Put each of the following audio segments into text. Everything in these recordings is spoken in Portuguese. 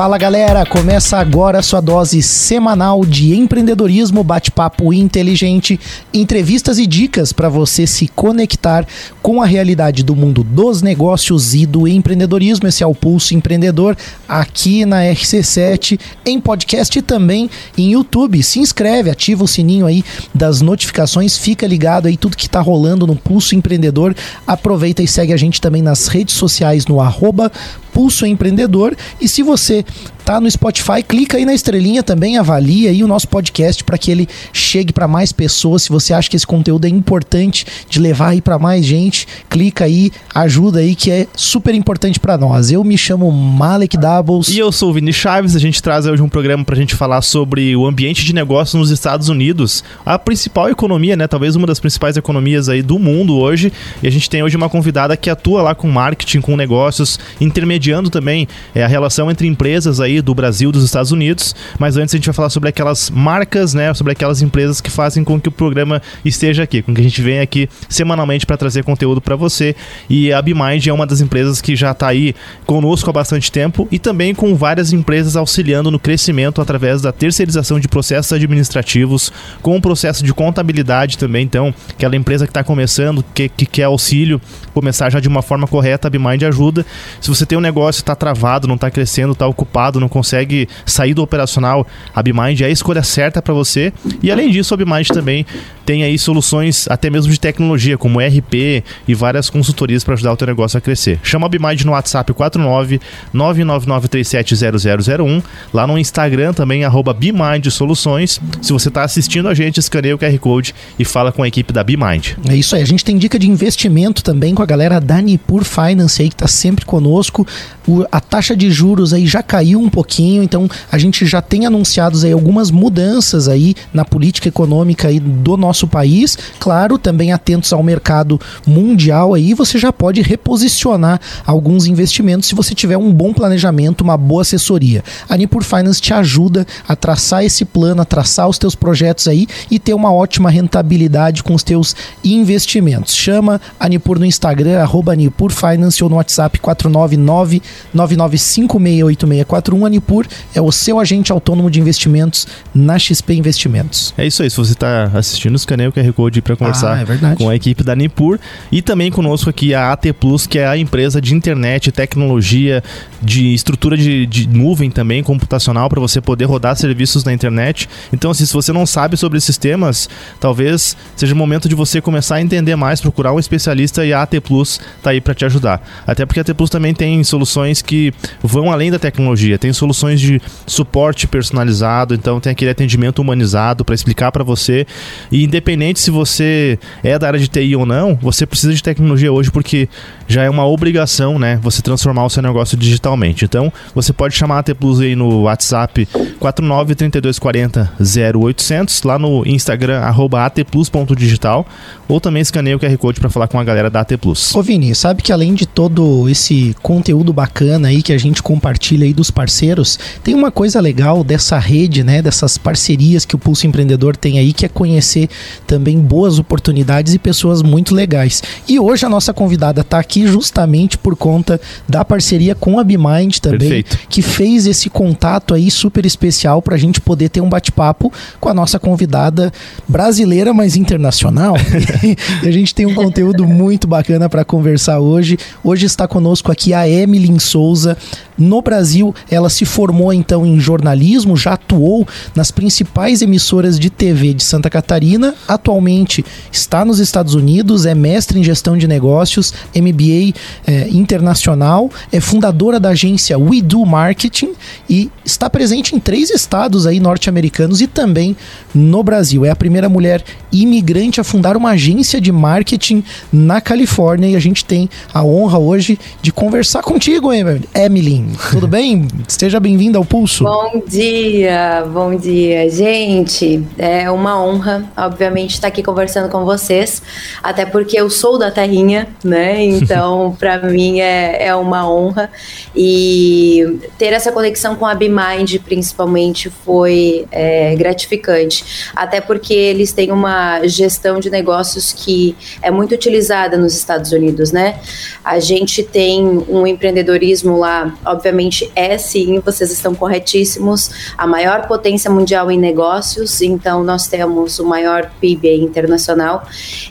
Fala galera, começa agora a sua dose semanal de empreendedorismo, bate-papo inteligente, entrevistas e dicas para você se conectar com a realidade do mundo dos negócios e do empreendedorismo. Esse é o Pulso Empreendedor aqui na RC7, em podcast e também em YouTube. Se inscreve, ativa o sininho aí das notificações, fica ligado aí tudo que está rolando no Pulso Empreendedor. Aproveita e segue a gente também nas redes sociais no arroba Pulso Empreendedor. E se você tá no Spotify, clica aí na estrelinha também, avalia aí o nosso podcast para que ele chegue para mais pessoas. Se você acha que esse conteúdo é importante de levar aí para mais gente, clica aí, ajuda aí que é super importante para nós. Eu me chamo Malek Doubles. E eu sou o Vini Chaves, a gente traz hoje um programa pra gente falar sobre o ambiente de negócio nos Estados Unidos, a principal economia, né, talvez uma das principais economias aí do mundo hoje. E a gente tem hoje uma convidada que atua lá com marketing, com negócios, intermediando também é, a relação entre empresas aí do Brasil, dos Estados Unidos. Mas antes a gente vai falar sobre aquelas marcas, né? Sobre aquelas empresas que fazem com que o programa esteja aqui, com que a gente venha aqui semanalmente para trazer conteúdo para você. E a BeMind é uma das empresas que já está aí conosco há bastante tempo e também com várias empresas auxiliando no crescimento através da terceirização de processos administrativos, com o processo de contabilidade também. Então, aquela empresa que está começando, que, que quer auxílio, começar já de uma forma correta, a BeMind ajuda. Se você tem um negócio está travado, não está crescendo, está ocupado, não consegue sair do operacional, a BeMind é a escolha certa para você. E além disso, a BeMind também tem aí soluções até mesmo de tecnologia, como RP e várias consultorias para ajudar o teu negócio a crescer. Chama a BeMind no WhatsApp 49 999370001, lá no Instagram também arroba BeMind Soluções. Se você está assistindo a gente, escaneia o QR Code e fala com a equipe da BeMind. É isso aí, a gente tem dica de investimento também com a galera da Nipur Finance aí que está sempre conosco. O, a taxa de juros aí já caiu um pouquinho, então a gente já tem anunciados aí algumas mudanças aí na política econômica aí do nosso país. Claro, também atentos ao mercado mundial aí, você já pode reposicionar alguns investimentos se você tiver um bom planejamento, uma boa assessoria. A Nipur Finance te ajuda a traçar esse plano, a traçar os teus projetos aí e ter uma ótima rentabilidade com os teus investimentos. Chama a Nipur no Instagram, arroba Nipur Finance ou no WhatsApp 499 99568641. A Nipur é o seu agente autônomo de investimentos na XP Investimentos. É isso aí, se você está assistindo, escaneia o QR Code para conversar Ah, é com a equipe da Nipur e também conosco aqui a AT Plus, que é a empresa de internet, tecnologia, de estrutura de, de nuvem também, computacional, para você poder rodar serviços na internet. Então, assim, se você não sabe sobre esses temas, talvez seja o momento de você começar a entender mais, procurar um especialista e a AT Plus tá aí para te ajudar. Até porque a AT Plus também tem soluções que vão além da tecnologia, tem soluções de suporte personalizado, então tem aquele atendimento humanizado para explicar para você. E independente se você é da área de TI ou não, você precisa de tecnologia hoje porque já é uma obrigação, né, você transformar o seu negócio digitalmente. Então, você pode chamar a AT Plus aí no WhatsApp 49 3240 0800, lá no Instagram arroba atplus.digital ou também escaneia o QR Code para falar com a galera da AT Plus. Ô Vini, sabe que além de todo esse conteúdo bacana aí que a gente compartilha aí dos parceiros, tem uma coisa legal dessa rede, né, dessas parcerias que o Pulso Empreendedor tem aí, que é conhecer também boas oportunidades e pessoas muito legais. E hoje a nossa convidada tá aqui justamente por conta da parceria com a BeMind também, Perfeito. que fez esse contato aí super especial pra gente poder ter um bate-papo com a nossa convidada brasileira, mas internacional. e a gente tem um conteúdo muito bacana para conversar hoje. Hoje está conosco aqui a Emily Souza. No Brasil, ela se formou então em jornalismo, já atuou nas principais emissoras de TV de Santa Catarina. Atualmente está nos Estados Unidos, é mestre em gestão de negócios, MBA eh, internacional, é fundadora da agência We Do Marketing e está presente em três estados aí norte-americanos e também no Brasil. É a primeira mulher imigrante a fundar uma agência de marketing na Califórnia e a gente tem a honra hoje de conversar contigo, Emily. Emily, tudo bem? Seja bem-vinda ao Pulso. Bom dia, bom dia, gente. É uma honra, obviamente, estar tá aqui conversando com vocês, até porque eu sou da terrinha, né? Então, para mim é, é uma honra. E ter essa conexão com a BeMind, principalmente, foi é, gratificante. Até porque eles têm uma gestão de negócios que é muito utilizada nos Estados Unidos, né? A gente tem um empreendedorismo lá, obviamente é sim, vocês estão corretíssimos, a maior potência mundial em negócios, então nós temos o maior PIB internacional.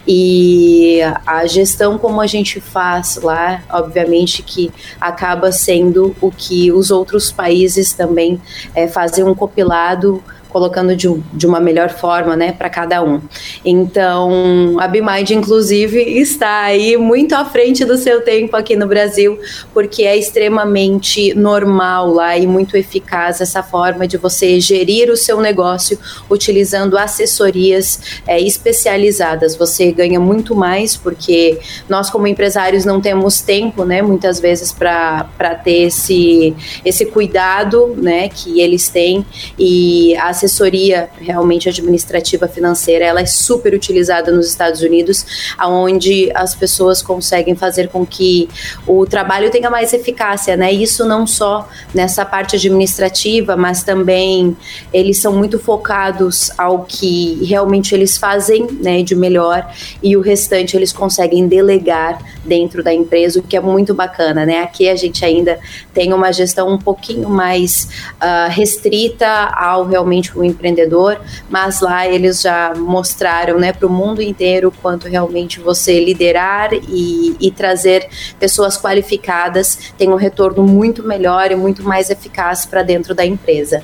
E a gestão como a gente faz lá, obviamente que acaba sendo o que os outros países também é, fazem um compilado colocando de, de uma melhor forma, né, para cada um. Então, a BeMind, inclusive, está aí muito à frente do seu tempo aqui no Brasil, porque é extremamente normal lá e muito eficaz essa forma de você gerir o seu negócio utilizando assessorias é, especializadas. Você ganha muito mais, porque nós, como empresários, não temos tempo, né, muitas vezes, para ter esse, esse cuidado, né, que eles têm, e as assessoria realmente administrativa financeira, ela é super utilizada nos Estados Unidos, aonde as pessoas conseguem fazer com que o trabalho tenha mais eficácia, né? Isso não só nessa parte administrativa, mas também eles são muito focados ao que realmente eles fazem, né, de melhor e o restante eles conseguem delegar dentro da empresa, o que é muito bacana, né? Aqui a gente ainda tem uma gestão um pouquinho mais uh, restrita ao realmente o empreendedor, mas lá eles já mostraram né, para o mundo inteiro quanto realmente você liderar e, e trazer pessoas qualificadas tem um retorno muito melhor e muito mais eficaz para dentro da empresa.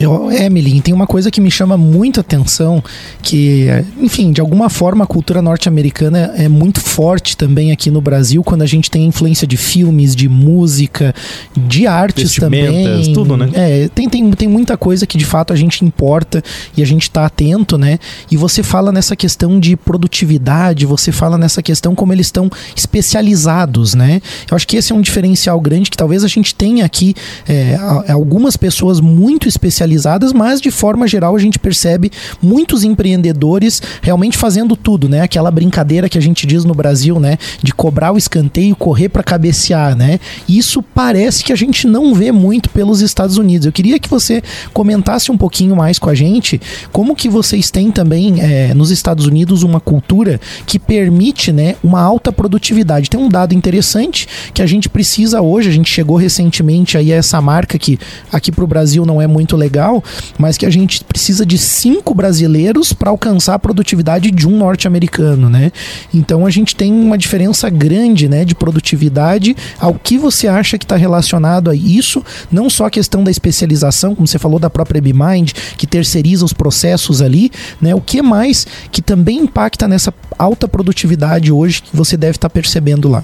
Eu, Emily, tem uma coisa que me chama muito atenção, que, enfim, de alguma forma a cultura norte-americana é muito forte também aqui no Brasil, quando a gente tem influência de filmes, de música, de artes também. tudo, né? É, tem, tem, tem muita coisa que de fato a gente importa e a gente tá atento, né? E você fala nessa questão de produtividade, você fala nessa questão como eles estão especializados, né? Eu acho que esse é um diferencial grande que talvez a gente tenha aqui é, algumas pessoas muito especializadas mas de forma geral a gente percebe muitos empreendedores realmente fazendo tudo, né? Aquela brincadeira que a gente diz no Brasil, né? De cobrar o escanteio, correr para cabecear, né? Isso parece que a gente não vê muito pelos Estados Unidos. Eu queria que você comentasse um pouquinho mais com a gente como que vocês têm também é, nos Estados Unidos uma cultura que permite, né, uma alta produtividade. Tem um dado interessante que a gente precisa hoje. A gente chegou recentemente aí a essa marca que aqui para o Brasil não é muito legal legal, mas que a gente precisa de cinco brasileiros para alcançar a produtividade de um norte-americano, né? Então a gente tem uma diferença grande, né, de produtividade. Ao que você acha que está relacionado a isso? Não só a questão da especialização, como você falou da própria BeMind, que terceiriza os processos ali, né? O que mais que também impacta nessa alta produtividade hoje que você deve estar tá percebendo lá?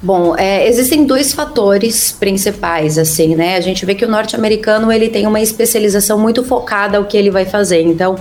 Bom, é, existem dois fatores principais, assim, né? A gente vê que o norte-americano ele tem uma especialização muito focada ao que ele vai fazer. Então,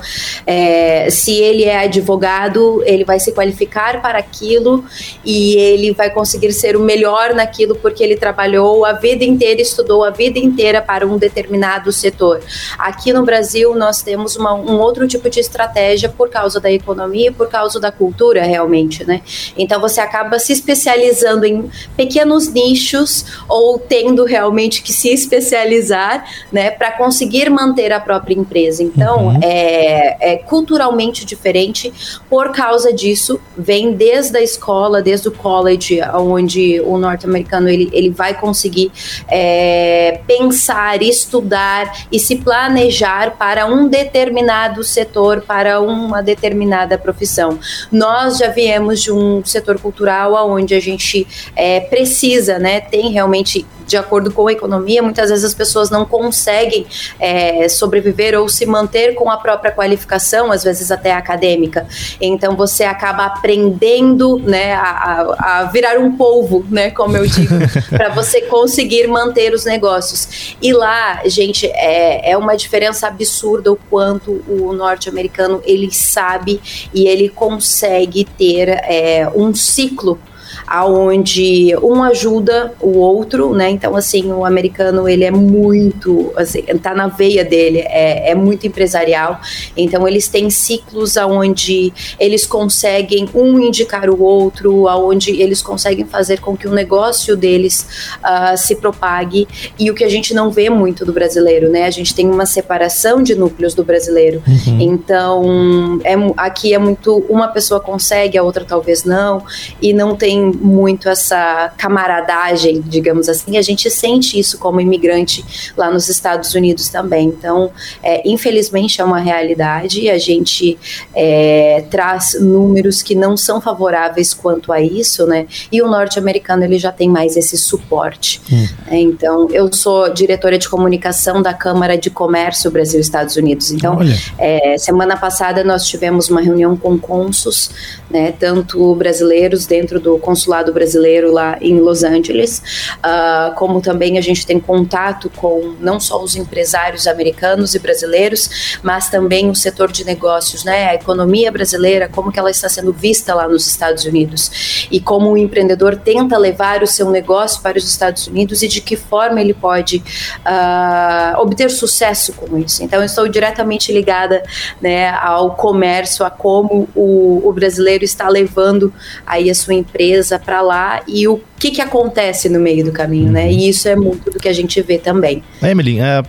é, se ele é advogado, ele vai se qualificar para aquilo e ele vai conseguir ser o melhor naquilo porque ele trabalhou a vida inteira, estudou a vida inteira para um determinado setor. Aqui no Brasil, nós temos uma, um outro tipo de estratégia por causa da economia e por causa da cultura, realmente, né? Então, você acaba se especializando em pequenos nichos ou tendo realmente que se especializar, né, para conseguir manter a própria empresa. Então, uhum. é, é culturalmente diferente. Por causa disso, vem desde a escola, desde o college, onde o norte-americano ele, ele vai conseguir é, pensar, estudar e se planejar para um determinado setor, para uma determinada profissão. Nós já viemos de um setor cultural onde a gente é, precisa, né? Tem realmente, de acordo com a economia, muitas vezes as pessoas não conseguem é, sobreviver ou se manter com a própria qualificação, às vezes até acadêmica. Então você acaba aprendendo, né, a, a virar um polvo, né, como eu digo, para você conseguir manter os negócios. E lá, gente, é, é uma diferença absurda o quanto o norte-americano ele sabe e ele consegue ter é, um ciclo aonde um ajuda o outro, né? Então, assim, o americano, ele é muito, assim, tá na veia dele, é, é muito empresarial. Então, eles têm ciclos aonde eles conseguem um indicar o outro, aonde eles conseguem fazer com que o negócio deles uh, se propague. E o que a gente não vê muito do brasileiro, né? A gente tem uma separação de núcleos do brasileiro. Uhum. Então, é, aqui é muito uma pessoa consegue, a outra talvez não, e não tem muito essa camaradagem, digamos assim. A gente sente isso como imigrante lá nos Estados Unidos também. Então, é, infelizmente é uma realidade. A gente é, traz números que não são favoráveis quanto a isso, né? E o norte-americano ele já tem mais esse suporte. Hum. É, então, eu sou diretora de comunicação da Câmara de Comércio Brasil-Estados Unidos. Então, é, semana passada nós tivemos uma reunião com consos, né? Tanto brasileiros dentro do consulado brasileiro lá em Los Angeles, uh, como também a gente tem contato com não só os empresários americanos e brasileiros, mas também o setor de negócios, né? A economia brasileira, como que ela está sendo vista lá nos Estados Unidos e como o empreendedor tenta levar o seu negócio para os Estados Unidos e de que forma ele pode uh, obter sucesso com isso. Então, eu estou diretamente ligada né, ao comércio, a como o, o brasileiro está levando aí a sua empresa para lá e o que, que acontece no meio do caminho, né? E isso é muito do que a gente vê também. Emily, é,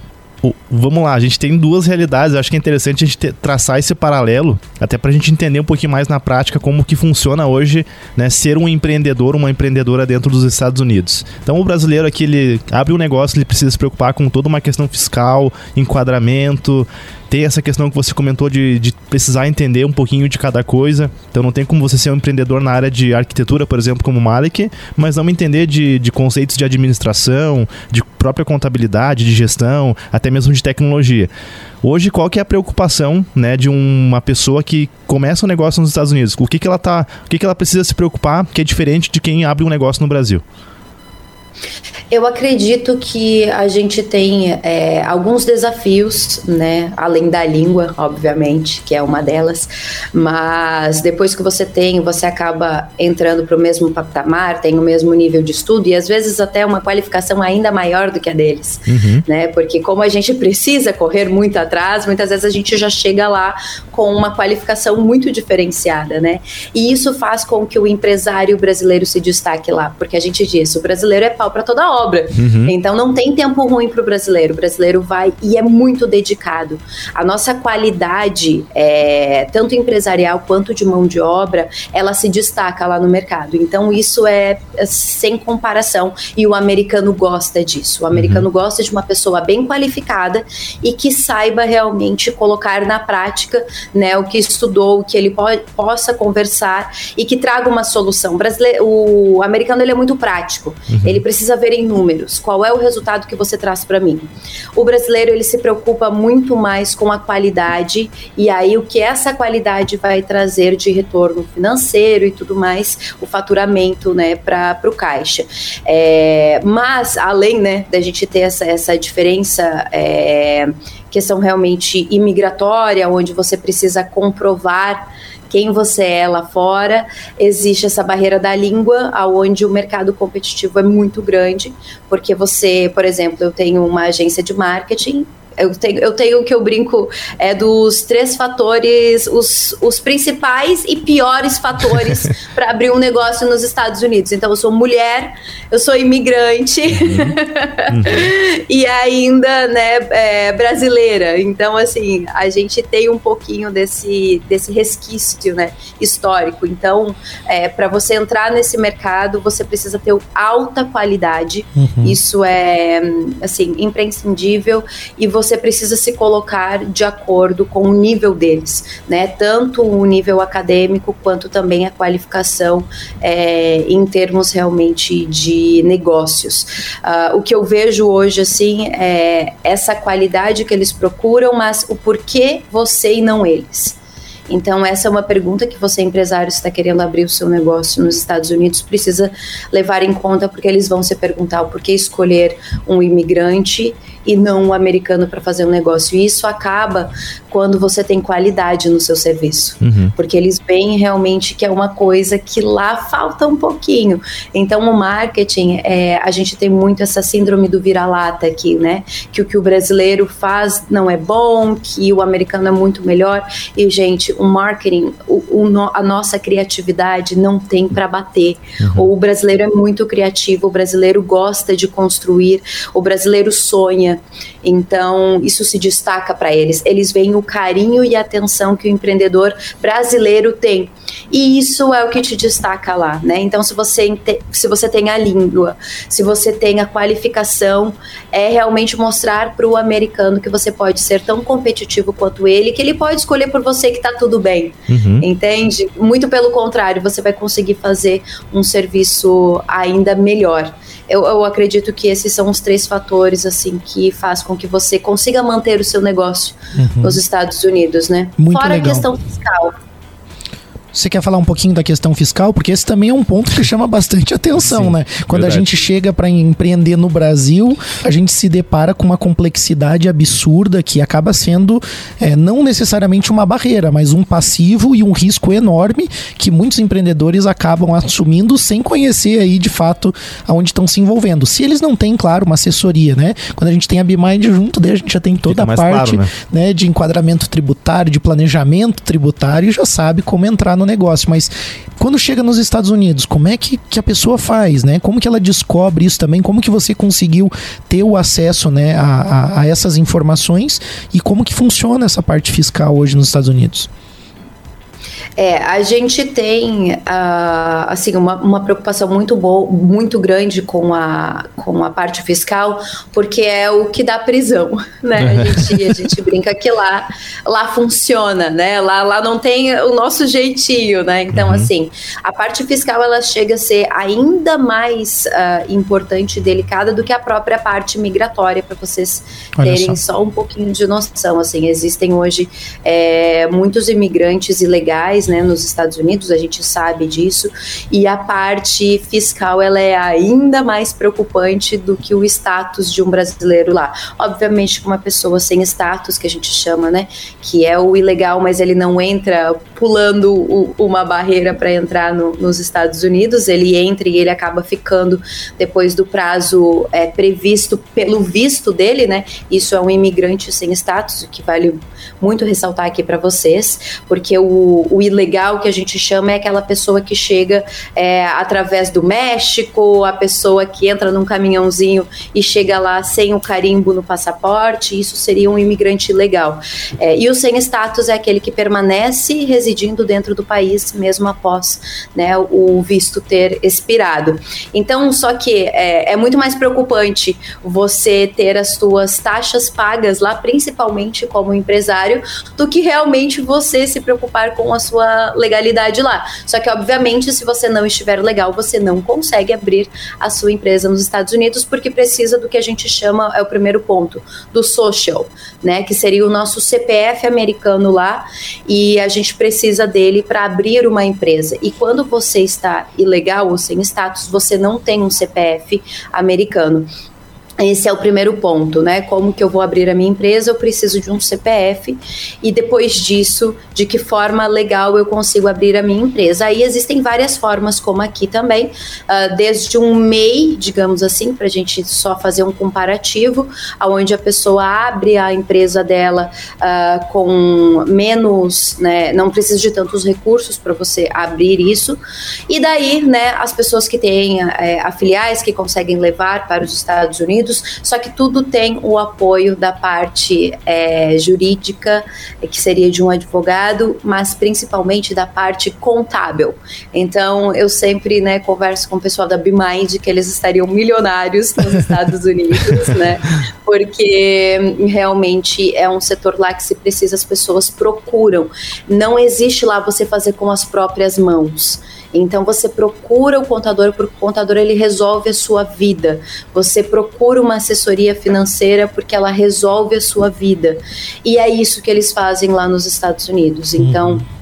vamos lá, a gente tem duas realidades. Eu acho que é interessante a gente ter, traçar esse paralelo, até para a gente entender um pouquinho mais na prática como que funciona hoje, né, ser um empreendedor, uma empreendedora dentro dos Estados Unidos. Então, o brasileiro aqui ele abre um negócio, ele precisa se preocupar com toda uma questão fiscal, enquadramento, ter essa questão que você comentou de, de precisar entender um pouquinho de cada coisa. Então não tem como você ser um empreendedor na área de arquitetura, por exemplo, como o Malik, mas não entender de, de conceitos de administração, de própria contabilidade, de gestão, até mesmo de tecnologia. Hoje, qual que é a preocupação né, de uma pessoa que começa um negócio nos Estados Unidos? O que, que ela tá, o que, que ela precisa se preocupar que é diferente de quem abre um negócio no Brasil? Eu acredito que a gente tem é, alguns desafios, né? Além da língua, obviamente, que é uma delas. Mas depois que você tem, você acaba entrando para o mesmo patamar, tem o mesmo nível de estudo e às vezes até uma qualificação ainda maior do que a deles, uhum. né? Porque como a gente precisa correr muito atrás, muitas vezes a gente já chega lá com uma qualificação muito diferenciada, né? E isso faz com que o empresário brasileiro se destaque lá, porque a gente diz, o brasileiro é pau para toda obra. Uhum. Então não tem tempo ruim para o brasileiro. O brasileiro vai e é muito dedicado. A nossa qualidade, é, tanto empresarial quanto de mão de obra, ela se destaca lá no mercado. Então isso é, é sem comparação. E o americano gosta disso. O americano uhum. gosta de uma pessoa bem qualificada e que saiba realmente colocar na prática né, o que estudou, o que ele po possa conversar e que traga uma solução. O, brasileiro, o americano ele é muito prático. Uhum. Ele precisa precisa ver em números. Qual é o resultado que você traz para mim? O brasileiro ele se preocupa muito mais com a qualidade e aí o que essa qualidade vai trazer de retorno financeiro e tudo mais, o faturamento, né, para o caixa. É, mas além, né, da gente ter essa, essa diferença é, questão realmente imigratória, onde você precisa comprovar quem você é lá fora. Existe essa barreira da língua, aonde o mercado competitivo é muito grande, porque você, por exemplo, eu tenho uma agência de marketing eu tenho, eu tenho o que eu brinco é dos três fatores, os, os principais e piores fatores para abrir um negócio nos Estados Unidos. Então, eu sou mulher, eu sou imigrante uhum. Uhum. e ainda, né, é, brasileira. Então, assim, a gente tem um pouquinho desse, desse resquício, né, histórico. Então, é, para você entrar nesse mercado, você precisa ter alta qualidade. Uhum. Isso é, assim, imprescindível e você você precisa se colocar de acordo com o nível deles, né? Tanto o nível acadêmico quanto também a qualificação é, em termos realmente de negócios. Uh, o que eu vejo hoje, assim, é essa qualidade que eles procuram, mas o porquê você e não eles. Então, essa é uma pergunta que você, empresário, está querendo abrir o seu negócio nos Estados Unidos, precisa levar em conta, porque eles vão se perguntar o porquê escolher um imigrante e não o americano para fazer um negócio. E isso acaba quando você tem qualidade no seu serviço, uhum. porque eles veem realmente que é uma coisa que lá falta um pouquinho. Então, o marketing, é, a gente tem muito essa síndrome do vira-lata aqui, né? Que o que o brasileiro faz não é bom, que o americano é muito melhor. E, gente, o marketing, o, o a nossa criatividade não tem para bater. Uhum. O brasileiro é muito criativo, o brasileiro gosta de construir, o brasileiro sonha. Então, isso se destaca para eles. Eles veem o carinho e a atenção que o empreendedor brasileiro tem. E isso é o que te destaca lá, né? Então, se você, se você tem a língua, se você tem a qualificação, é realmente mostrar para o americano que você pode ser tão competitivo quanto ele, que ele pode escolher por você que está tudo bem, uhum. entende? Muito pelo contrário, você vai conseguir fazer um serviço ainda melhor. Eu, eu, acredito que esses são os três fatores assim que faz com que você consiga manter o seu negócio uhum. nos Estados Unidos, né? Muito Fora legal. a questão fiscal. Você quer falar um pouquinho da questão fiscal? Porque esse também é um ponto que chama bastante atenção, Sim, né? Quando verdade. a gente chega para empreender no Brasil, a gente se depara com uma complexidade absurda que acaba sendo é, não necessariamente uma barreira, mas um passivo e um risco enorme que muitos empreendedores acabam assumindo sem conhecer aí de fato aonde estão se envolvendo. Se eles não têm, claro, uma assessoria, né? Quando a gente tem a BMind junto, daí a gente já tem toda Fica a parte claro, né? né? de enquadramento tributário, de planejamento tributário e já sabe como entrar no negócio, mas quando chega nos Estados Unidos, como é que, que a pessoa faz, né? Como que ela descobre isso também? Como que você conseguiu ter o acesso né, a, a, a essas informações e como que funciona essa parte fiscal hoje nos Estados Unidos? É, a gente tem uh, assim uma, uma preocupação muito boa, muito grande com a, com a parte fiscal, porque é o que dá prisão, né? A gente, a gente brinca que lá, lá funciona, né? Lá, lá não tem o nosso jeitinho, né? Então, uhum. assim, a parte fiscal ela chega a ser ainda mais uh, importante e delicada do que a própria parte migratória, para vocês Olha terem só. só. um pouquinho de noção. Assim, existem hoje é, muitos imigrantes ilegais né, nos Estados Unidos, a gente sabe disso, e a parte fiscal ela é ainda mais preocupante do que o status de um brasileiro lá. Obviamente, uma pessoa sem status, que a gente chama, né, que é o ilegal, mas ele não entra pulando o, uma barreira para entrar no, nos Estados Unidos, ele entra e ele acaba ficando depois do prazo é, previsto pelo visto dele, né? Isso é um imigrante sem status, o que vale muito ressaltar aqui para vocês, porque o, o ilegal que a gente chama é aquela pessoa que chega é, através do México, a pessoa que entra num caminhãozinho e chega lá sem o carimbo no passaporte, isso seria um imigrante ilegal. É, e o sem status é aquele que permanece residindo dentro do país mesmo após né, o visto ter expirado. Então, só que é, é muito mais preocupante você ter as suas taxas pagas lá, principalmente como empresário, do que realmente você se preocupar com a sua legalidade lá. Só que, obviamente, se você não estiver legal, você não consegue abrir a sua empresa nos Estados Unidos, porque precisa do que a gente chama, é o primeiro ponto, do social, né? Que seria o nosso CPF americano lá, e a gente precisa dele para abrir uma empresa. E quando você está ilegal ou sem status, você não tem um CPF americano. Esse é o primeiro ponto, né? Como que eu vou abrir a minha empresa? Eu preciso de um CPF e depois disso, de que forma legal eu consigo abrir a minha empresa? Aí existem várias formas, como aqui também, uh, desde um MEI, digamos assim, para a gente só fazer um comparativo, aonde a pessoa abre a empresa dela uh, com menos, né? Não precisa de tantos recursos para você abrir isso. E daí, né? As pessoas que têm é, afiliais que conseguem levar para os Estados Unidos Só que tudo tem o apoio da parte é, jurídica, que seria de um advogado, mas principalmente da parte contábil. Então, eu sempre né, converso com o pessoal da BeMind que eles estariam milionários nos Estados Unidos, né? Porque realmente é um setor lá que se precisa, as pessoas procuram. Não existe lá você fazer com as próprias mãos. Então você procura o contador, porque o contador ele resolve a sua vida. Você procura uma assessoria financeira porque ela resolve a sua vida. E é isso que eles fazem lá nos Estados Unidos. Então, uhum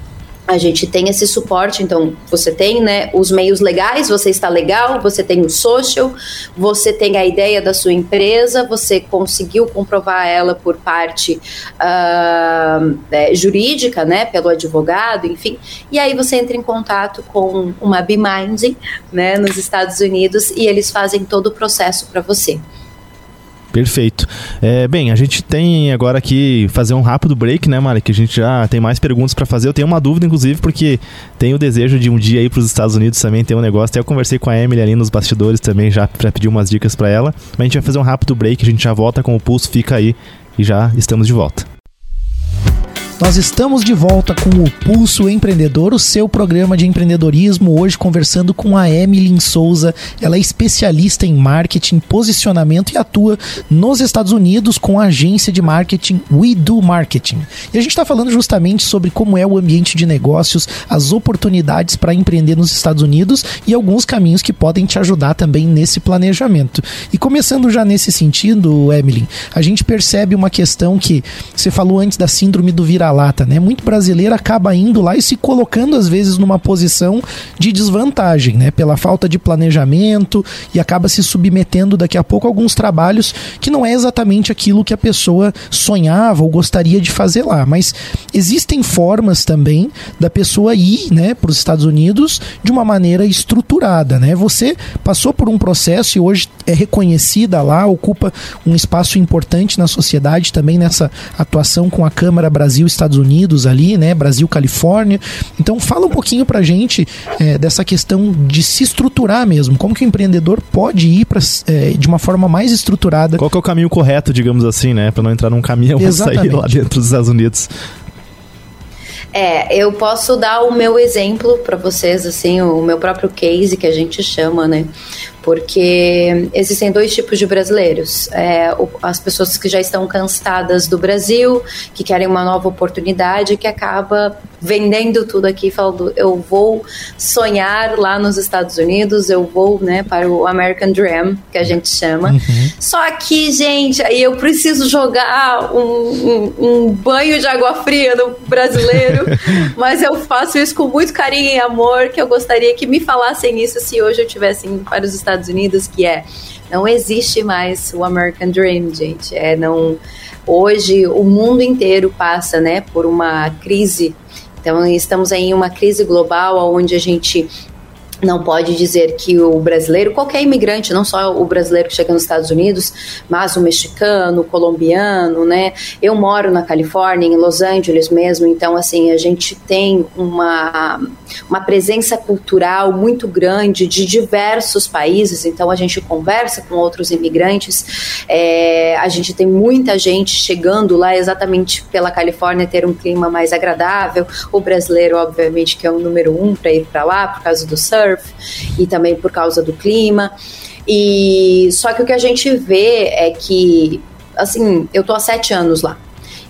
a gente tem esse suporte, então você tem né, os meios legais, você está legal, você tem o social, você tem a ideia da sua empresa, você conseguiu comprovar ela por parte uh, é, jurídica, né, pelo advogado, enfim, e aí você entra em contato com uma BeMind, né, nos Estados Unidos e eles fazem todo o processo para você. Perfeito. É, bem, a gente tem agora aqui fazer um rápido break, né, Mari? Que a gente já tem mais perguntas para fazer. Eu tenho uma dúvida, inclusive, porque tenho o desejo de um dia ir para os Estados Unidos também ter um negócio. Até eu conversei com a Emily ali nos bastidores também já para pedir umas dicas para ela. Mas a gente vai fazer um rápido break, a gente já volta com o pulso, fica aí e já estamos de volta. Nós estamos de volta com o Pulso Empreendedor, o seu programa de empreendedorismo, hoje conversando com a Emily Souza. Ela é especialista em marketing, posicionamento e atua nos Estados Unidos com a agência de marketing We Do Marketing. E a gente está falando justamente sobre como é o ambiente de negócios, as oportunidades para empreender nos Estados Unidos e alguns caminhos que podem te ajudar também nesse planejamento. E começando já nesse sentido, Emily, a gente percebe uma questão que você falou antes da síndrome do vira vira-lata, né? Muito brasileiro acaba indo lá e se colocando às vezes numa posição de desvantagem, né? Pela falta de planejamento e acaba se submetendo daqui a pouco a alguns trabalhos que não é exatamente aquilo que a pessoa sonhava ou gostaria de fazer lá. Mas existem formas também da pessoa ir, né, para os Estados Unidos de uma maneira estruturada, né? Você passou por um processo e hoje é reconhecida lá, ocupa um espaço importante na sociedade também nessa atuação com a Câmara Brasil Estados Unidos ali, né? Brasil, Califórnia. Então fala um pouquinho pra gente é, dessa questão de se estruturar mesmo. Como que o empreendedor pode ir pra, é, de uma forma mais estruturada. Qual que é o caminho correto, digamos assim, né? Pra não entrar num caminhão e sair lá dentro dos Estados Unidos. É, eu posso dar o meu exemplo para vocês, assim, o meu próprio case que a gente chama, né? Porque existem dois tipos de brasileiros: é, as pessoas que já estão cansadas do Brasil, que querem uma nova oportunidade, que acaba vendendo tudo aqui, falando eu vou sonhar lá nos Estados Unidos, eu vou, né, para o American Dream, que a gente chama. Uhum. Só que, gente, aí eu preciso jogar um, um, um banho de água fria no brasileiro, mas eu faço isso com muito carinho e amor, que eu gostaria que me falassem isso se hoje eu tivesse indo para os Estados Unidos, que é não existe mais o American Dream, gente. É não hoje o mundo inteiro passa, né, por uma crise então, estamos em uma crise global onde a gente não pode dizer que o brasileiro, qualquer imigrante, não só o brasileiro que chega nos Estados Unidos, mas o mexicano, o colombiano, né? Eu moro na Califórnia, em Los Angeles mesmo, então assim, a gente tem uma, uma presença cultural muito grande de diversos países, então a gente conversa com outros imigrantes, é, a gente tem muita gente chegando lá exatamente pela Califórnia ter um clima mais agradável, o brasileiro, obviamente, que é o número um para ir para lá por causa do surf, surf e também por causa do clima. E só que o que a gente vê é que, assim, eu tô há sete anos lá.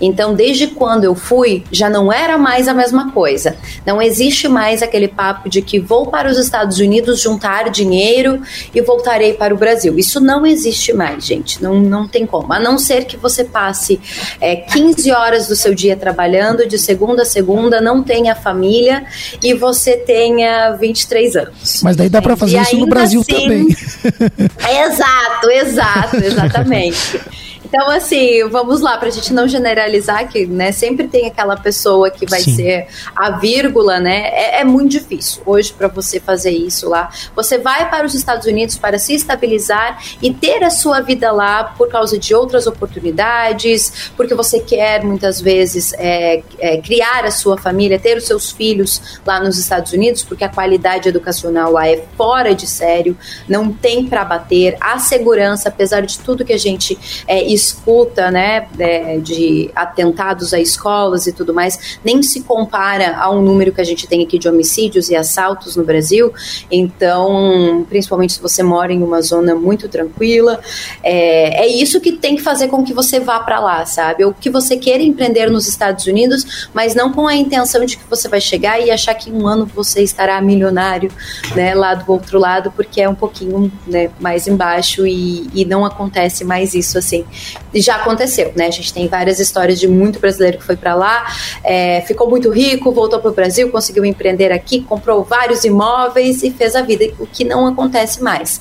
Então, desde quando eu fui, já não era mais a mesma coisa. Não existe mais aquele papo de que vou para os Estados Unidos juntar dinheiro e voltarei para o Brasil. Isso não existe mais, gente. Não, não tem como. A não ser que você passe é, 15 horas do seu dia trabalhando, de segunda a segunda, não tenha família e você tenha 23 anos. Mas daí dá para fazer e isso no Brasil assim, também. exato, exato, exatamente. Então, assim, vamos lá, para a gente não generalizar, que né, sempre tem aquela pessoa que vai Sim. ser a vírgula, né? É, é muito difícil hoje para você fazer isso lá. Você vai para os Estados Unidos para se estabilizar e ter a sua vida lá por causa de outras oportunidades, porque você quer muitas vezes é, é, criar a sua família, ter os seus filhos lá nos Estados Unidos, porque a qualidade educacional lá é fora de sério, não tem para bater. A segurança, apesar de tudo que a gente é, escuta, né, de, de, atentados a escolas e tudo mais, nem se compara a um número que a gente tem aqui de homicídios e assaltos no Brasil. Então, principalmente se você mora em uma zona muito tranquila, é, é isso que tem que fazer com que você vá para lá, sabe? Ou que você queira empreender nos Estados Unidos, mas não com a intenção de que você vai chegar e achar que em um ano você estará milionário, né, lá do outro lado, porque é um pouquinho né, mais embaixo e, e não acontece mais isso assim. Já aconteceu, né? A gente tem várias histórias de muito brasileiro que foi para lá, é, ficou muito rico, voltou para o Brasil, conseguiu empreender aqui, comprou vários imóveis e fez a vida, o que não acontece mais.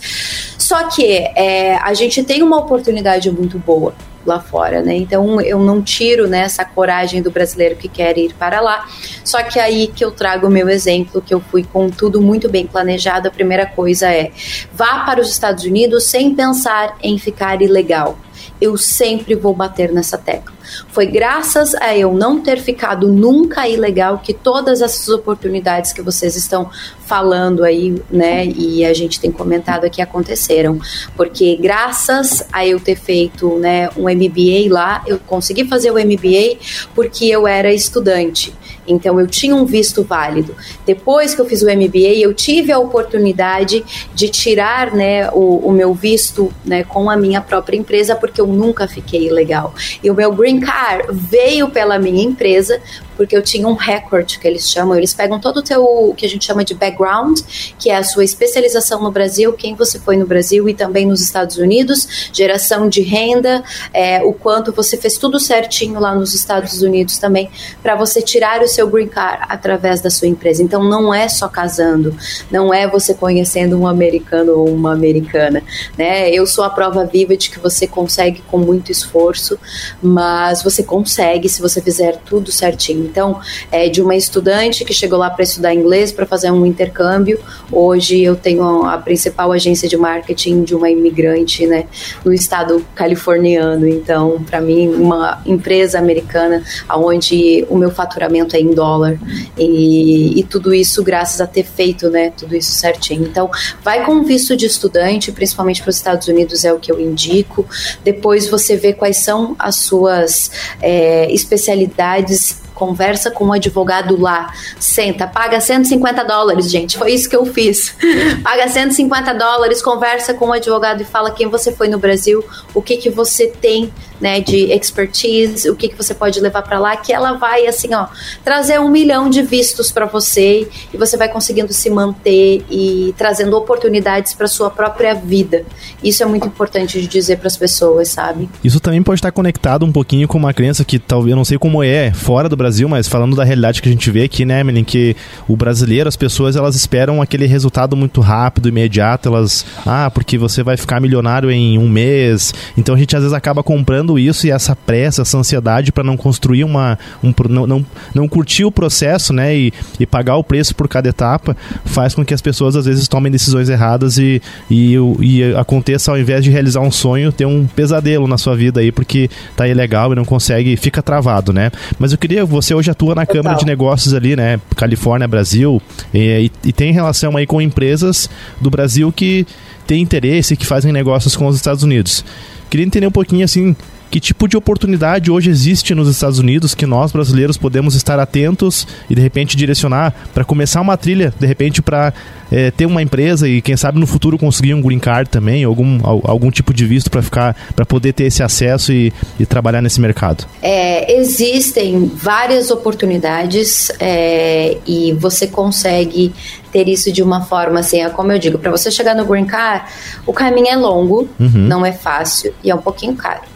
Só que é, a gente tem uma oportunidade muito boa lá fora, né? Então eu não tiro né, essa coragem do brasileiro que quer ir para lá. Só que aí que eu trago o meu exemplo, que eu fui com tudo muito bem planejado. A primeira coisa é vá para os Estados Unidos sem pensar em ficar ilegal eu sempre vou bater nessa tecla. Foi graças a eu não ter ficado nunca ilegal que todas essas oportunidades que vocês estão falando aí, né, e a gente tem comentado aqui aconteceram, porque graças a eu ter feito, né, um MBA lá, eu consegui fazer o MBA porque eu era estudante. Então eu tinha um visto válido. Depois que eu fiz o MBA, eu tive a oportunidade de tirar né, o, o meu visto né, com a minha própria empresa, porque eu nunca fiquei ilegal. E o meu green card veio pela minha empresa, porque eu tinha um record que eles chamam, eles pegam todo o teu, o que a gente chama de background, que é a sua especialização no Brasil, quem você foi no Brasil e também nos Estados Unidos, geração de renda, é, o quanto você fez tudo certinho lá nos Estados Unidos também, para você tirar o seu green card através da sua empresa. Então não é só casando, não é você conhecendo um americano ou uma americana, né? Eu sou a prova viva de que você consegue com muito esforço, mas você consegue se você fizer tudo certinho. Então, é, de uma estudante que chegou lá para estudar inglês, para fazer um intercâmbio, hoje eu tenho a principal agência de marketing de uma imigrante, né, no estado californiano. Então, para mim, uma empresa americana, onde o meu faturamento é em dólar e, e tudo isso graças a ter feito, né, tudo isso certinho. Então, vai com visto de estudante, principalmente para os Estados Unidos é o que eu indico. Depois você vê quais são as suas é, especialidades conversa com um advogado lá, senta, paga 150 dólares, gente, foi isso que eu fiz. paga 150 dólares, conversa com um advogado e fala quem você foi no Brasil, o que que você tem, né, de expertise, o que que você pode levar para lá, que ela vai assim, ó, trazer um milhão de vistos para você e você vai conseguindo se manter e trazendo oportunidades para sua própria vida. Isso é muito importante de dizer para as pessoas, sabe? Isso também pode estar conectado um pouquinho com uma crença que talvez eu não sei como é fora do Brasil Brasil, mas falando da realidade que a gente vê aqui, né, Emelin, que o brasileiro, as pessoas, elas esperam aquele resultado muito rápido, imediato, elas, ah, porque você vai ficar milionário em um mês. Então a gente às vezes acaba comprando isso e essa pressa, essa ansiedade para não construir uma, um, não, não, não curtir o processo, né, e, e pagar o preço por cada etapa, faz com que as pessoas às vezes tomem decisões erradas e, e, e aconteça, ao invés de realizar um sonho, ter um pesadelo na sua vida aí, porque tá ilegal e não consegue, fica travado, né? Mas eu queria você hoje atua na Total. Câmara de Negócios ali, né? Califórnia, Brasil, e, e, tem relação aí com empresas do Brasil que têm interesse, que fazem negócios com os Estados Unidos. Queria entender um pouquinho assim que tipo de oportunidade hoje existe nos Estados Unidos que nós brasileiros podemos estar atentos e de repente direcionar para começar uma trilha, de repente para é, ter uma empresa e quem sabe no futuro conseguir um green card também, algum, algum tipo de visto para ficar para poder ter esse acesso e, e trabalhar nesse mercado? É, existem várias oportunidades é, e você consegue ter isso de uma forma assim, é como eu digo, para você chegar no green card, o caminho é longo, uhum. não é fácil e é um pouquinho caro.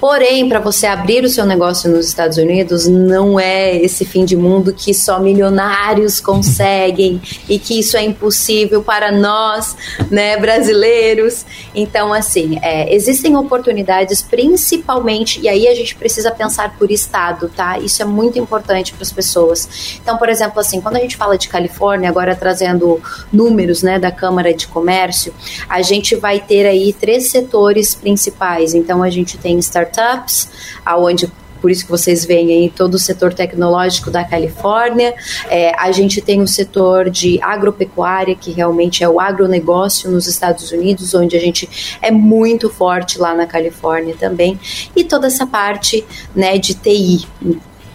Porém, para você abrir o seu negócio nos Estados Unidos, não é esse fim de mundo que só milionários conseguem e que isso é impossível para nós, né, brasileiros. Então, assim, é, existem oportunidades, principalmente, e aí a gente precisa pensar por estado, tá? Isso é muito importante para as pessoas. Então, por exemplo, assim, quando a gente fala de Califórnia, agora trazendo números, né, da Câmara de Comércio, a gente vai ter aí três setores principais. Então, a gente tem startups, aonde por isso que vocês veem aí todo o setor tecnológico da Califórnia. É, a gente tem o setor de agropecuária, que realmente é o agronegócio nos Estados Unidos, onde a gente é muito forte lá na Califórnia também. E toda essa parte né, de TI,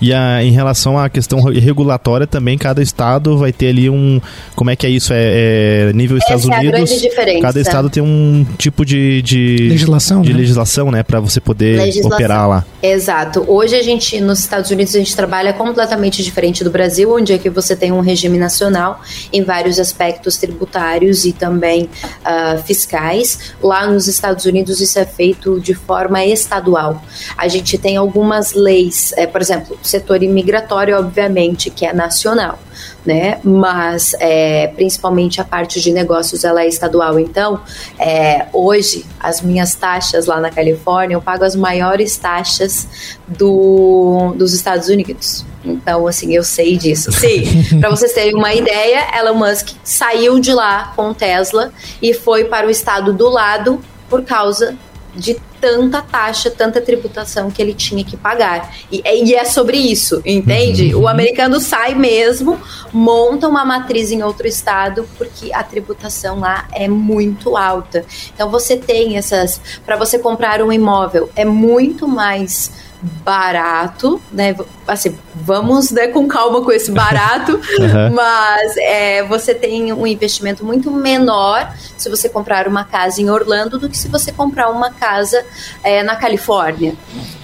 E a, em relação à questão regulatória também, cada estado vai ter ali um. Como é que é isso? É, é nível Essa Estados é Unidos. A diferença. Cada estado tem um tipo de, de legislação, de né? legislação, né, para você poder legislação. operar lá. Exato. Hoje a gente nos Estados Unidos a gente trabalha completamente diferente do Brasil, onde é que você tem um regime nacional em vários aspectos tributários e também uh, fiscais. Lá nos Estados Unidos isso é feito de forma estadual. A gente tem algumas leis, é, por exemplo, setor imigratório, obviamente, que é nacional né? Mas é, principalmente a parte de negócios ela é estadual. Então, é, hoje as minhas taxas lá na Califórnia eu pago as maiores taxas do, dos Estados Unidos. Então, assim, eu sei disso. Sim, para vocês terem uma ideia, Elon Musk saiu de lá com Tesla e foi para o estado do lado por causa de tanta taxa, tanta tributação que ele tinha que pagar. E, e é sobre isso, entende? Uhum. O americano sai mesmo, monta uma matriz em outro estado, porque a tributação lá é muito alta. Então você tem essas. Para você comprar um imóvel, é muito mais barato, né? Assim, vamos né, com calma com esse barato, uhum. mas é, você tem um investimento muito menor se você comprar uma casa em Orlando do que se você comprar uma casa é, na Califórnia.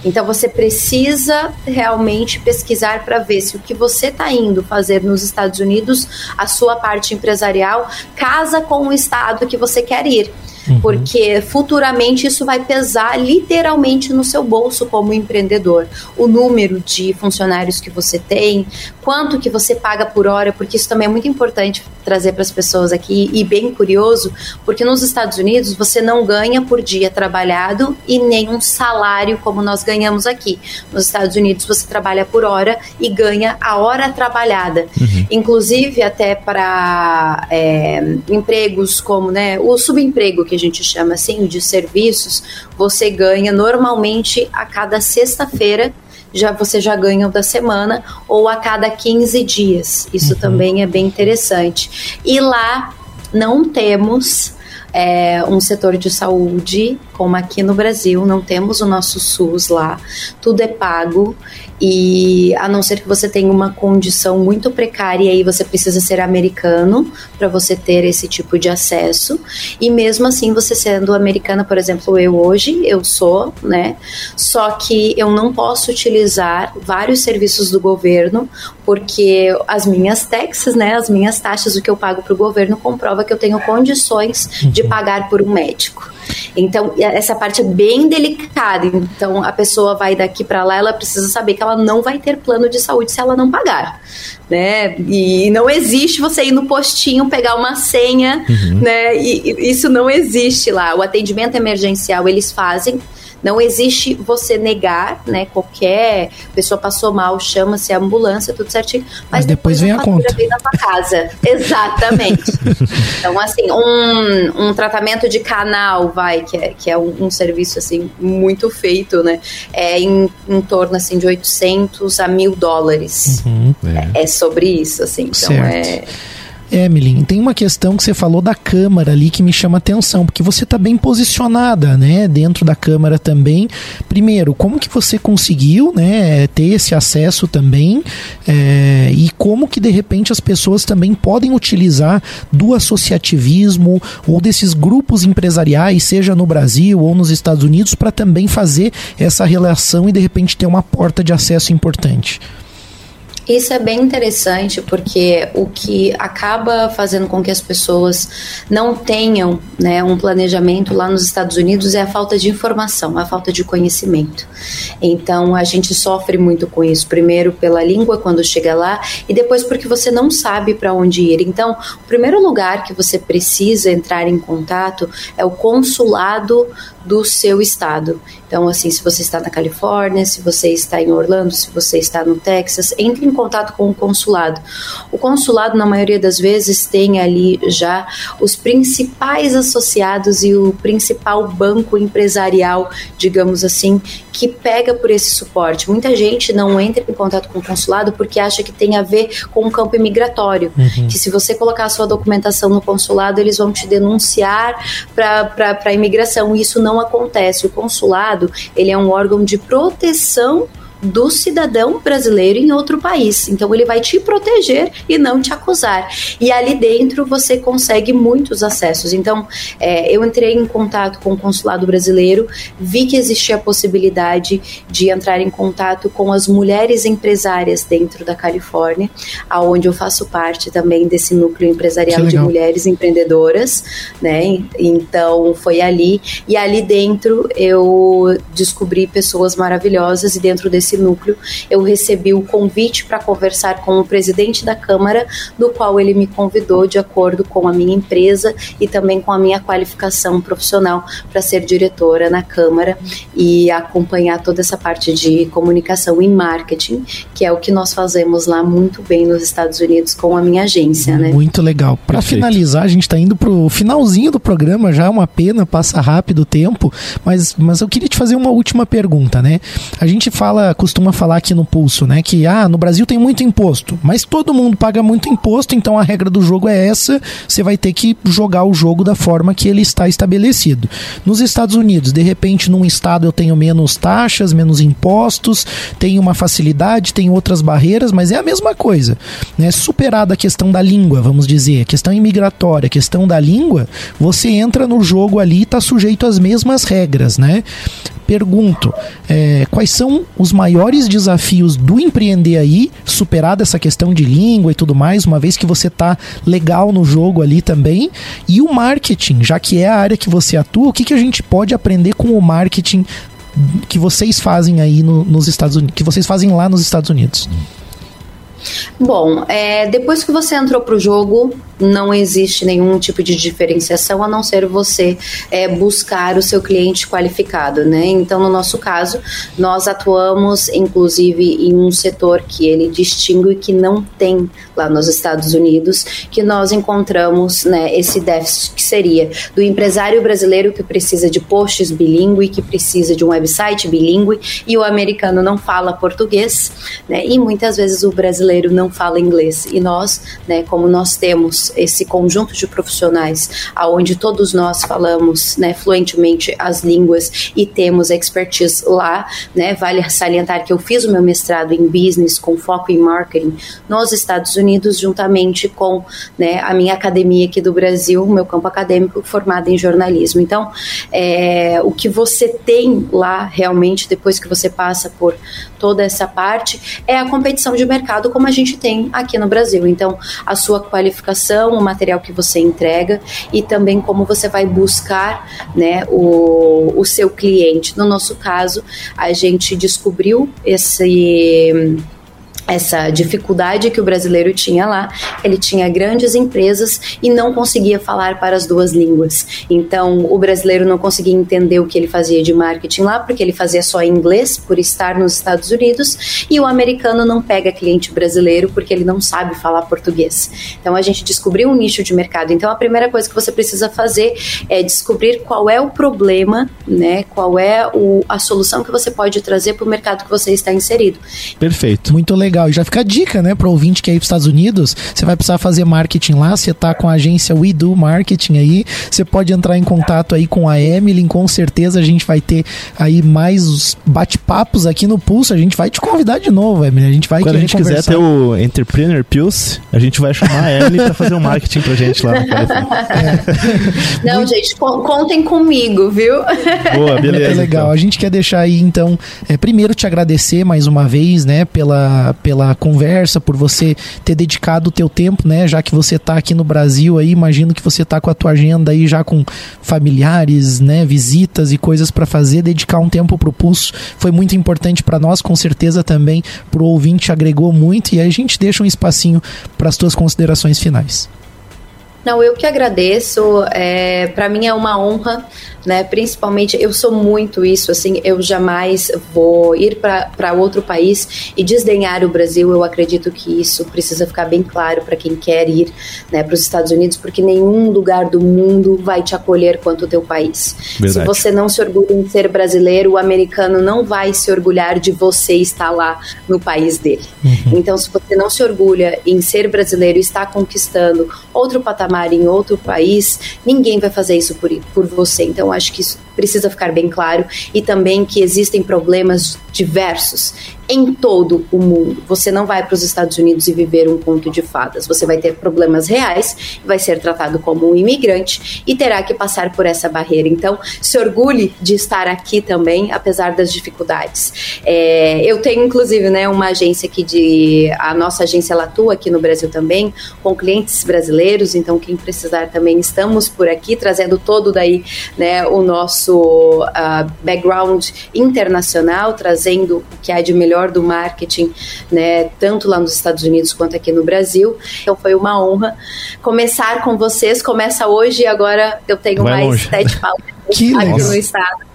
Então você precisa realmente pesquisar para ver se o que você está indo fazer nos Estados Unidos, a sua parte empresarial, casa com o estado que você quer ir. Uhum. Porque futuramente isso vai pesar literalmente no seu bolso como empreendedor. O número de funcionários que você tem, quanto que você paga por hora, porque isso também é muito importante trazer para as pessoas aqui e bem curioso, porque nos Estados Unidos você não ganha por dia trabalhado e nem um salário como nós ganhamos aqui. Nos Estados Unidos você trabalha por hora e ganha a hora trabalhada. Uhum. Inclusive até para é, empregos como né, o subemprego que a gente chama assim, de serviços, você ganha normalmente a cada sexta-feira já você já ganha o da semana ou a cada 15 dias. Isso uhum. também é bem interessante. E lá não temos é, um setor de saúde como aqui no Brasil, não temos o nosso SUS lá, tudo é pago e a não ser que você tenha uma condição muito precária e você precisa ser americano para você ter esse tipo de acesso. E mesmo assim, você sendo americana, por exemplo, eu hoje, eu sou, né? Só que eu não posso utilizar vários serviços do governo porque as minhas taxas, né, as minhas taxas, o que eu pago para o governo comprova que eu tenho condições de uhum. pagar por um médico. Então, essa parte é bem delicada. Então, a pessoa vai daqui para lá, ela precisa saber que ela não vai ter plano de saúde se ela não pagar. Né? E não existe você ir no postinho pegar uma senha, uhum. né? E, isso não existe lá. O atendimento emergencial eles fazem, não existe você negar, né? Qualquer pessoa passou mal, chama-se ambulância, tudo certinho. Mas, mas depois, depois vem a, a conta. Vem na sua casa. Exatamente. então, assim, um, um tratamento de canal, vai, que é, que é um, um serviço, assim, muito feito, né? É em, em torno, assim, de 800 a mil dólares. Uhum, é. é. sobre isso, assim. Então, certo. é... Emily, tem uma questão que você falou da Câmara ali que me chama atenção, porque você está bem posicionada, né, dentro da Câmara também. Primeiro, como que você conseguiu, né, ter esse acesso também é, e como que de repente as pessoas também podem utilizar do associativismo ou desses grupos empresariais, seja no Brasil ou nos Estados Unidos, para também fazer essa relação e de repente ter uma porta de acesso importante. Isso é bem interessante porque o que acaba fazendo com que as pessoas não tenham né, um planejamento lá nos Estados Unidos é a falta de informação, a falta de conhecimento. Então a gente sofre muito com isso. Primeiro pela língua quando chega lá e depois porque você não sabe para onde ir. Então, o primeiro lugar que você precisa entrar em contato é o consulado do seu estado. Então, assim, se você está na Califórnia, se você está em Orlando, se você está no Texas, entre em contato com o consulado. O consulado, na maioria das vezes, tem ali já os principais associados e o principal banco empresarial, digamos assim, que pega por esse suporte. Muita gente não entra em contato com o consulado porque acha que tem a ver com o campo imigratório, uhum. que se você colocar a sua documentação no consulado, eles vão te denunciar para a imigração. Isso não acontece. O consulado, ele é um órgão de proteção do cidadão brasileiro em outro país. Então ele vai te proteger e não te acusar. E ali dentro você consegue muitos acessos. Então é, eu entrei em contato com o consulado brasileiro, vi que existia a possibilidade de entrar em contato com as mulheres empresárias dentro da Califórnia, aonde eu faço parte também desse núcleo empresarial de mulheres empreendedoras, né? Então foi ali e ali dentro eu descobri pessoas maravilhosas e dentro desse núcleo eu recebi o convite para conversar com o presidente da Câmara, no qual ele me convidou de acordo com a minha empresa e também com a minha qualificação profissional para ser diretora na Câmara e acompanhar toda essa parte de comunicação e marketing, que é o que nós fazemos lá muito bem nos Estados Unidos com a minha agência, né? Muito legal. Para finalizar, a gente está indo pro finalzinho do programa, já é uma pena, passa rápido o tempo, mas, mas eu queria te fazer uma última pergunta, né? A gente fala, costuma falar aqui no Pulso, né, que ah, no Brasil tem muito imposto, mas todo mundo paga muito imposto, então a regra do jogo é essa, você vai ter que jogar o jogo da forma que ele está estabelecido. Nos Estados Unidos, de repente, num estado eu tenho menos taxas, menos impostos, tenho uma facilidade, tem outras barreiras, mas é a mesma coisa, né? Superada a questão da língua, vamos dizer, a questão imigratória, a questão da língua, você entra no jogo ali e está sujeito às mesmas regras, né? Pergunto, é, quais são os maiores desafios do empreender aí, superada essa questão de língua e tudo mais, uma vez que você tá legal no jogo ali também, e o marketing, já que é a área que você atua, o que, que a gente pode aprender com o marketing que vocês fazem aí no, nos Estados Unidos, que vocês fazem lá nos Estados Unidos? Bom, é, depois que você entrou pro jogo, não existe nenhum tipo de diferenciação a não ser você é, buscar o seu cliente qualificado, né? Então, no nosso caso, nós atuamos inclusive em um setor que ele distingue que não tem lá nos Estados Unidos, que nós encontramos né, esse déficit que seria do empresário brasileiro que precisa de posts bilíngue, que precisa de um website bilíngue e o americano não fala português, né? E muitas vezes o brasileiro não fala inglês. E nós, né, como nós temos esse conjunto de profissionais aonde todos nós falamos né, fluentemente as línguas e temos expertise lá, né? Vale salientar que eu fiz o meu mestrado em business com foco em marketing nos Estados Unidos, juntamente com né, a minha academia aqui do Brasil, meu campo acadêmico formado em jornalismo. Então, é, o que você tem lá realmente depois que você passa por toda essa parte é a competição de mercado como a gente tem aqui no Brasil. Então, a sua qualificação o material que você entrega e também como você vai buscar né, o, o seu cliente. No nosso caso, a gente descobriu esse essa dificuldade que o brasileiro tinha lá, ele tinha grandes empresas e não conseguia falar para as duas línguas. Então, o brasileiro não conseguia entender o que ele fazia de marketing lá, porque ele fazia só inglês, por estar nos Estados Unidos, e o americano não pega cliente brasileiro porque ele não sabe falar português. Então, a gente descobriu um nicho de mercado. Então, a primeira coisa que você precisa fazer é descobrir qual é o problema, né? Qual é o, a solução que você pode trazer para o mercado que você está inserido. Perfeito. Muito legal legal. E já fica a dica, né, para ouvinte que é ir para os Estados Unidos, você vai precisar fazer marketing lá, você tá com a agência We Do Marketing aí, você pode entrar em contato aí com a Emily, com certeza a gente vai ter aí mais bate-papos aqui no Pulso, a gente vai te convidar de novo, Emily, a gente vai Quando a gente conversar. quiser ter o Entrepreneur Pulse, a gente vai chamar a Emily para fazer um marketing pra gente lá no é. Não, gente, contem comigo, viu? Boa, beleza. É legal. Então. A gente quer deixar aí, então, é, primeiro te agradecer mais uma vez, né, pela, pela conversa, por você ter dedicado o teu tempo, né? Já que você está aqui no Brasil aí, imagino que você está com a tua agenda aí já com familiares, né, visitas e coisas para fazer, dedicar um tempo pro pulso foi muito importante para nós, com certeza também pro ouvinte agregou muito e aí a gente deixa um espacinho para as tuas considerações finais. Não, eu que agradeço. É, para mim é uma honra né? Principalmente, eu sou muito isso, assim, eu jamais vou ir para outro país e desdenhar o Brasil. Eu acredito que isso precisa ficar bem claro para quem quer ir, né, para os Estados Unidos, porque nenhum lugar do mundo vai te acolher quanto o teu país. Verdade. Se você não se orgulha em ser brasileiro, o americano não vai se orgulhar de você estar lá no país dele. Uhum. Então, se você não se orgulha em ser brasileiro e estar conquistando outro patamar em outro país, ninguém vai fazer isso por, por você. Então, acho que isso precisa ficar bem claro, e também que existem problemas diversos em todo o mundo. Você não vai para os Estados Unidos e viver um conto de fadas. Você vai ter problemas reais, vai ser tratado como um imigrante e terá que passar por essa barreira. Então, se orgulhe de estar aqui também, apesar das dificuldades. É, eu tenho, inclusive, né, uma agência aqui de. A nossa agência ela atua aqui no Brasil também, com clientes brasileiros. Então, quem precisar também, estamos por aqui, trazendo todo daí né, o nosso uh, background internacional, trazendo o que há de melhor do marketing, né, tanto lá nos Estados Unidos quanto aqui no Brasil. Então foi uma honra começar com vocês. Começa hoje e agora eu tenho Vai mais longe. sete palmas Que no estado.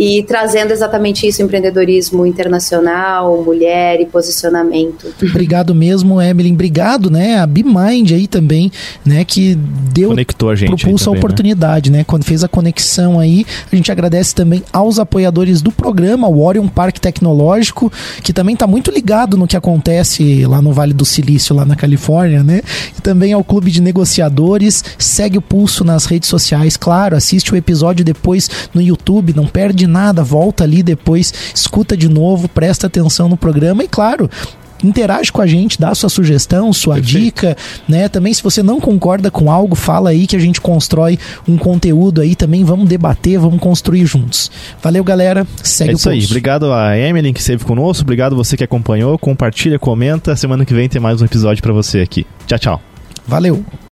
E trazendo exatamente isso, empreendedorismo internacional, mulher e posicionamento. Obrigado mesmo, Emily. Obrigado, né? A BeMind aí também, né? Que deu Conectou a gente. aí propulsa a né? oportunidade, né? Quando fez a conexão aí, a gente agradece também aos apoiadores do programa, o Orion Parque Tecnológico, que também está muito ligado no que acontece lá no Vale do Silício, lá na Califórnia, né? E também ao Clube de Negociadores. Segue o pulso nas redes sociais, claro, assiste o episódio depois no YouTube, não perde nada, volta ali depois, escuta de novo, presta atenção no programa e, claro, interage com a gente, dá sua sugestão, sua Perfeito. dica, né? Também se você não concorda com algo, fala aí que a gente constrói um conteúdo aí também, vamos debater, vamos construir juntos. Valeu, galera. Segue É o isso aí. Obrigado a Emily que esteve conosco. Obrigado você que acompanhou. Compartilha, comenta. Semana que vem tem mais um episódio pra você aqui. Tchau, tchau. Valeu.